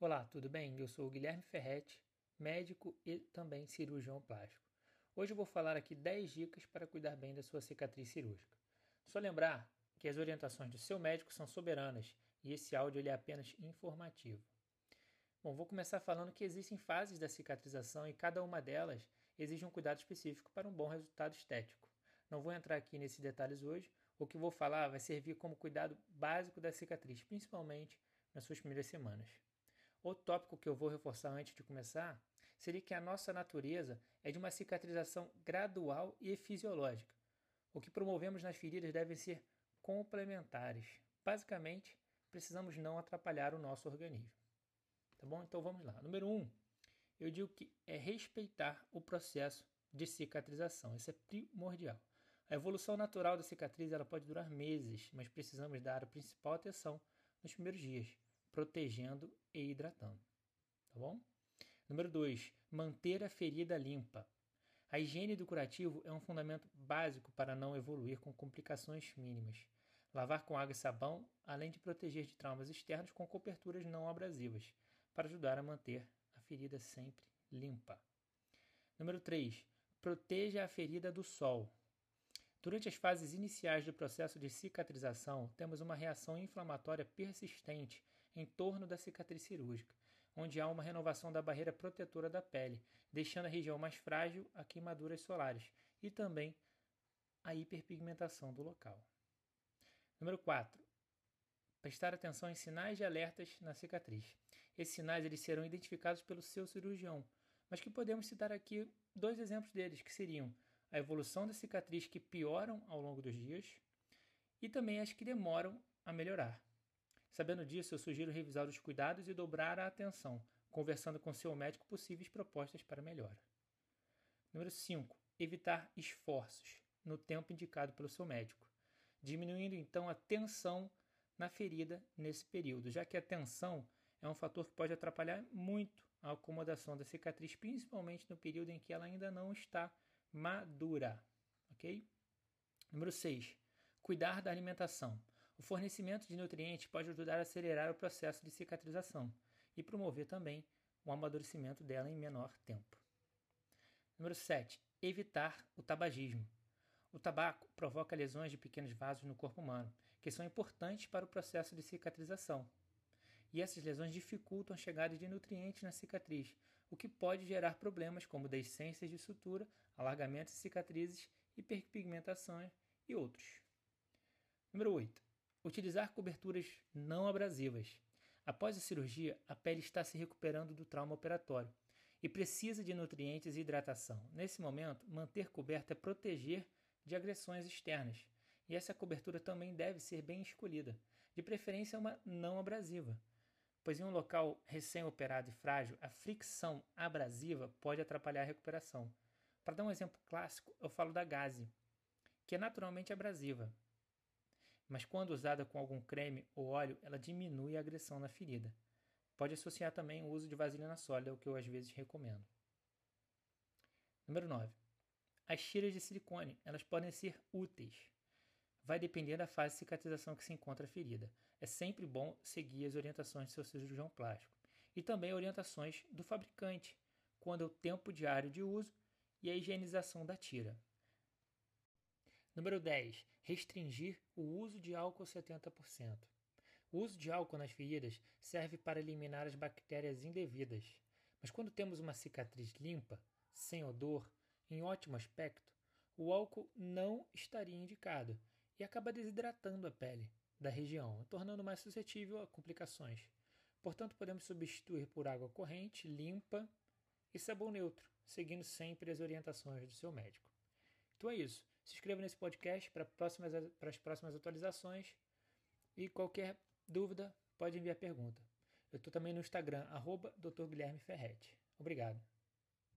Olá, tudo bem? Eu sou o Guilherme Ferretti, médico e também cirurgião plástico. Hoje eu vou falar aqui 10 dicas para cuidar bem da sua cicatriz cirúrgica. Só lembrar que as orientações do seu médico são soberanas e esse áudio ele é apenas informativo. Bom, vou começar falando que existem fases da cicatrização e cada uma delas exige um cuidado específico para um bom resultado estético. Não vou entrar aqui nesses detalhes hoje, o que vou falar vai servir como cuidado básico da cicatriz, principalmente nas suas primeiras semanas. Outro tópico que eu vou reforçar antes de começar seria que a nossa natureza é de uma cicatrização gradual e fisiológica. O que promovemos nas feridas devem ser complementares. Basicamente, precisamos não atrapalhar o nosso organismo. Tá bom? Então vamos lá. Número 1, um, eu digo que é respeitar o processo de cicatrização. Isso é primordial. A evolução natural da cicatriz ela pode durar meses, mas precisamos dar a principal atenção nos primeiros dias protegendo e hidratando. Tá bom? Número 2. Manter a ferida limpa. A higiene do curativo é um fundamento básico para não evoluir com complicações mínimas. Lavar com água e sabão, além de proteger de traumas externos com coberturas não abrasivas, para ajudar a manter a ferida sempre limpa. Número 3. Proteja a ferida do sol. Durante as fases iniciais do processo de cicatrização, temos uma reação inflamatória persistente em torno da cicatriz cirúrgica, onde há uma renovação da barreira protetora da pele, deixando a região mais frágil a queimaduras solares e também a hiperpigmentação do local. Número 4. Prestar atenção em sinais de alertas na cicatriz. Esses sinais eles serão identificados pelo seu cirurgião, mas que podemos citar aqui dois exemplos deles, que seriam a evolução da cicatriz que pioram ao longo dos dias e também as que demoram a melhorar. Sabendo disso, eu sugiro revisar os cuidados e dobrar a atenção, conversando com seu médico possíveis propostas para melhora. Número 5. Evitar esforços no tempo indicado pelo seu médico, diminuindo então a tensão na ferida nesse período, já que a tensão é um fator que pode atrapalhar muito a acomodação da cicatriz, principalmente no período em que ela ainda não está madura. Ok? Número 6. Cuidar da alimentação. O fornecimento de nutrientes pode ajudar a acelerar o processo de cicatrização e promover também o amadurecimento dela em menor tempo. Número 7. Evitar o tabagismo. O tabaco provoca lesões de pequenos vasos no corpo humano, que são importantes para o processo de cicatrização e essas lesões dificultam a chegada de nutrientes na cicatriz, o que pode gerar problemas como deiscências de sutura, alargamentos de cicatrizes, hiperpigmentações e outros. Número 8. Utilizar coberturas não abrasivas. Após a cirurgia, a pele está se recuperando do trauma operatório e precisa de nutrientes e hidratação. Nesse momento, manter coberta é proteger de agressões externas. E essa cobertura também deve ser bem escolhida, de preferência uma não abrasiva pois em um local recém-operado e frágil, a fricção abrasiva pode atrapalhar a recuperação. Para dar um exemplo clássico, eu falo da gaze, que é naturalmente abrasiva, mas quando usada com algum creme ou óleo, ela diminui a agressão na ferida. Pode associar também o uso de vaselina sólida, o que eu às vezes recomendo. Número 9. As tiras de silicone, elas podem ser úteis, vai depender da fase de cicatrização que se encontra a ferida. É sempre bom seguir as orientações do seu cirurgião plástico e também orientações do fabricante quando é o tempo diário de uso e a higienização da tira. Número 10. Restringir o uso de álcool 70%. O uso de álcool nas feridas serve para eliminar as bactérias indevidas, mas quando temos uma cicatriz limpa, sem odor, em ótimo aspecto, o álcool não estaria indicado e acaba desidratando a pele da região, tornando mais suscetível a complicações. Portanto, podemos substituir por água corrente, limpa e sabão neutro, seguindo sempre as orientações do seu médico. Então é isso. Se inscreva nesse podcast para, próximas, para as próximas atualizações e qualquer dúvida pode enviar pergunta. Eu estou também no Instagram, arroba Dr. Guilherme Ferretti. Obrigado.